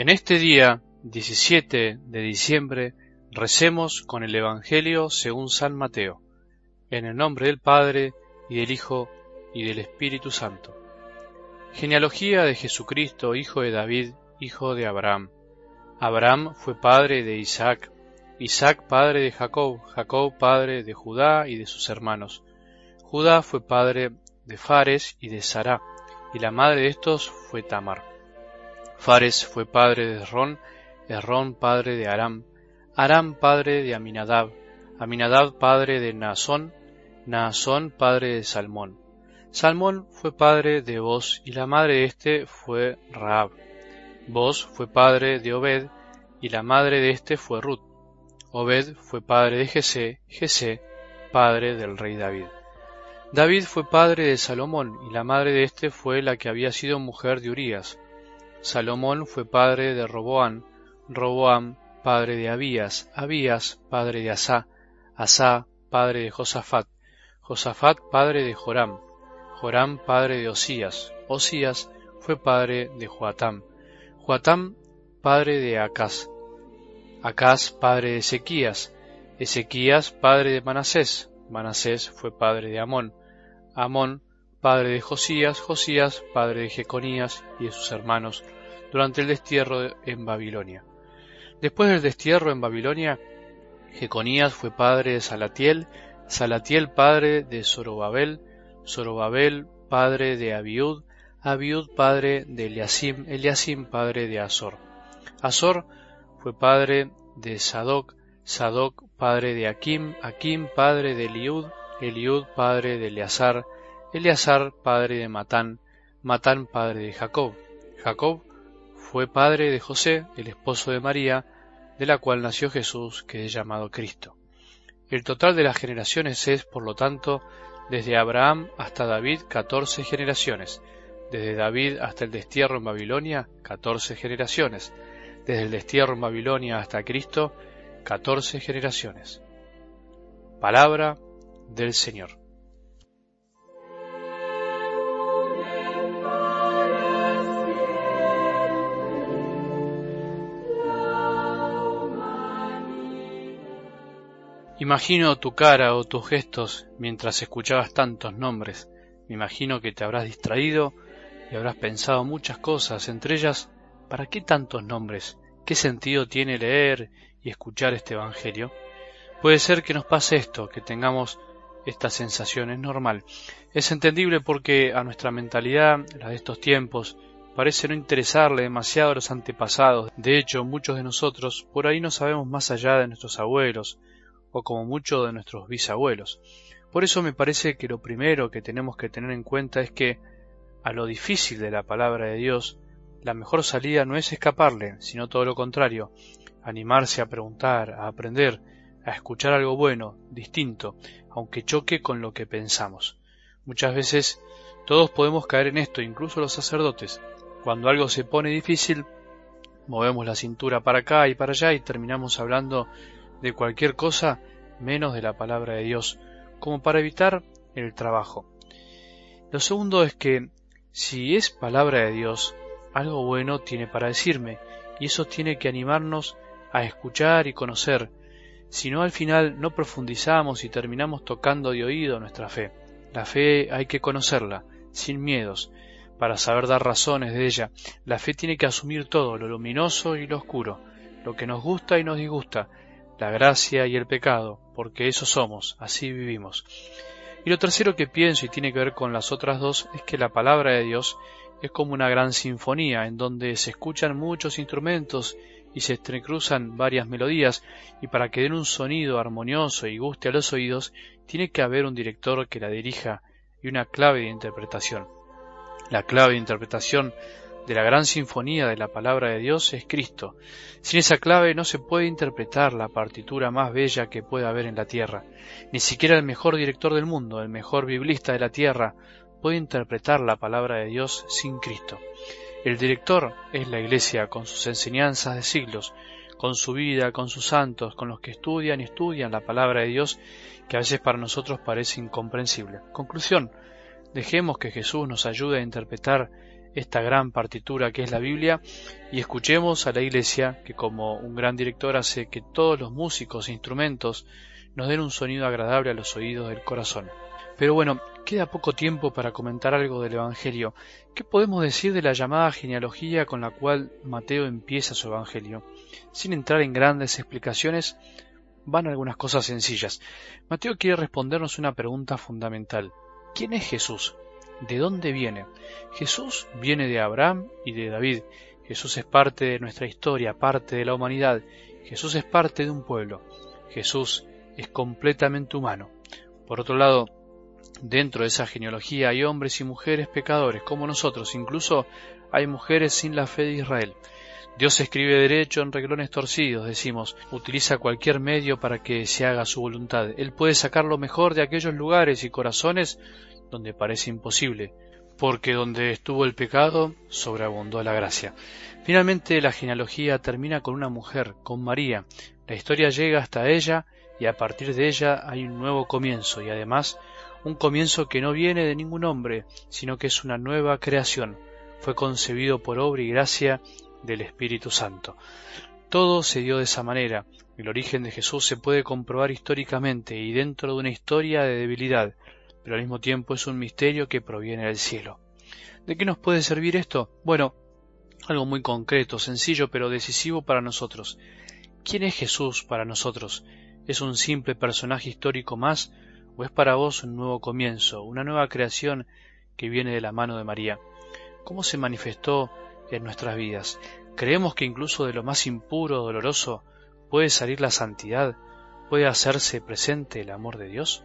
En este día, 17 de diciembre, recemos con el Evangelio según San Mateo, en el nombre del Padre, y del Hijo, y del Espíritu Santo. Genealogía de Jesucristo, hijo de David, hijo de Abraham. Abraham fue padre de Isaac, Isaac padre de Jacob, Jacob padre de Judá y de sus hermanos. Judá fue padre de Fares y de Sará, y la madre de estos fue Tamar. Fares fue padre de Esrón, Esrón padre de Aram, Aram padre de Aminadab, Aminadab padre de Naasón, Naasón padre de Salmón. Salmón fue padre de Boz y la madre de éste fue Raab. Boz fue padre de Obed y la madre de éste fue Ruth. Obed fue padre de Jesé, Jesé padre del rey David. David fue padre de Salomón y la madre de éste fue la que había sido mujer de Urías. Salomón fue padre de Roboam, Roboam padre de Abías, Abías padre de Asá, Asá padre de Josafat, Josafat padre de Joram, Joram padre de Osías, Osías fue padre de Joatam, Joatam padre de Acaz, Acaz padre de Ezequías, Ezequías padre de Manasés, Manasés fue padre de Amón, Amón padre de Josías, Josías, padre de Jeconías y de sus hermanos, durante el destierro en Babilonia. Después del destierro en Babilonia, Jeconías fue padre de Salatiel, Salatiel padre de Zorobabel, Zorobabel padre de Abiud, Abiud padre de Eliasim, Eliasim padre de Azor. Azor fue padre de Sadoc, Sadoc padre de Akim, Akim padre de Eliud, Eliud padre de Eleazar, Eleazar padre de Matán, Matán padre de Jacob, Jacob fue padre de José, el esposo de María, de la cual nació Jesús, que es llamado Cristo. El total de las generaciones es, por lo tanto, desde Abraham hasta David, catorce generaciones, desde David hasta el destierro en Babilonia, catorce generaciones, desde el destierro en Babilonia hasta Cristo, catorce generaciones. Palabra del Señor. Imagino tu cara o tus gestos mientras escuchabas tantos nombres. Me imagino que te habrás distraído y habrás pensado muchas cosas, entre ellas, ¿para qué tantos nombres? ¿Qué sentido tiene leer y escuchar este Evangelio? Puede ser que nos pase esto, que tengamos esta sensación, es normal. Es entendible porque a nuestra mentalidad, la de estos tiempos, parece no interesarle demasiado a los antepasados. De hecho, muchos de nosotros por ahí no sabemos más allá de nuestros abuelos, o como mucho de nuestros bisabuelos. Por eso me parece que lo primero que tenemos que tener en cuenta es que a lo difícil de la palabra de Dios, la mejor salida no es escaparle, sino todo lo contrario, animarse a preguntar, a aprender, a escuchar algo bueno, distinto, aunque choque con lo que pensamos. Muchas veces todos podemos caer en esto, incluso los sacerdotes. Cuando algo se pone difícil, movemos la cintura para acá y para allá y terminamos hablando de cualquier cosa menos de la palabra de Dios, como para evitar el trabajo. Lo segundo es que si es palabra de Dios, algo bueno tiene para decirme, y eso tiene que animarnos a escuchar y conocer, si no al final no profundizamos y terminamos tocando de oído nuestra fe. La fe hay que conocerla, sin miedos, para saber dar razones de ella. La fe tiene que asumir todo, lo luminoso y lo oscuro, lo que nos gusta y nos disgusta, la gracia y el pecado, porque eso somos, así vivimos. Y lo tercero que pienso y tiene que ver con las otras dos es que la palabra de Dios es como una gran sinfonía en donde se escuchan muchos instrumentos y se entrecruzan varias melodías y para que den un sonido armonioso y guste a los oídos tiene que haber un director que la dirija y una clave de interpretación. La clave de interpretación de la gran sinfonía de la palabra de Dios es Cristo. Sin esa clave no se puede interpretar la partitura más bella que pueda haber en la tierra. Ni siquiera el mejor director del mundo, el mejor biblista de la tierra, puede interpretar la palabra de Dios sin Cristo. El director es la Iglesia con sus enseñanzas de siglos, con su vida, con sus santos, con los que estudian y estudian la palabra de Dios, que a veces para nosotros parece incomprensible. Conclusión, dejemos que Jesús nos ayude a interpretar esta gran partitura que es la Biblia y escuchemos a la Iglesia que como un gran director hace que todos los músicos e instrumentos nos den un sonido agradable a los oídos del corazón. Pero bueno, queda poco tiempo para comentar algo del Evangelio. ¿Qué podemos decir de la llamada genealogía con la cual Mateo empieza su Evangelio? Sin entrar en grandes explicaciones, van algunas cosas sencillas. Mateo quiere respondernos una pregunta fundamental. ¿Quién es Jesús? ¿De dónde viene? Jesús viene de Abraham y de David. Jesús es parte de nuestra historia, parte de la humanidad. Jesús es parte de un pueblo. Jesús es completamente humano. Por otro lado, dentro de esa genealogía hay hombres y mujeres pecadores como nosotros, incluso hay mujeres sin la fe de Israel. Dios escribe derecho en reglones torcidos, decimos, utiliza cualquier medio para que se haga su voluntad. Él puede sacar lo mejor de aquellos lugares y corazones donde parece imposible, porque donde estuvo el pecado, sobreabundó la gracia. Finalmente la genealogía termina con una mujer, con María. La historia llega hasta ella y a partir de ella hay un nuevo comienzo y además un comienzo que no viene de ningún hombre, sino que es una nueva creación. Fue concebido por obra y gracia del Espíritu Santo. Todo se dio de esa manera. El origen de Jesús se puede comprobar históricamente y dentro de una historia de debilidad, pero al mismo tiempo es un misterio que proviene del cielo. ¿De qué nos puede servir esto? Bueno, algo muy concreto, sencillo, pero decisivo para nosotros. ¿Quién es Jesús para nosotros? ¿Es un simple personaje histórico más o es para vos un nuevo comienzo, una nueva creación que viene de la mano de María? ¿Cómo se manifestó en nuestras vidas? ¿Creemos que incluso de lo más impuro, doloroso, puede salir la santidad, puede hacerse presente el amor de Dios?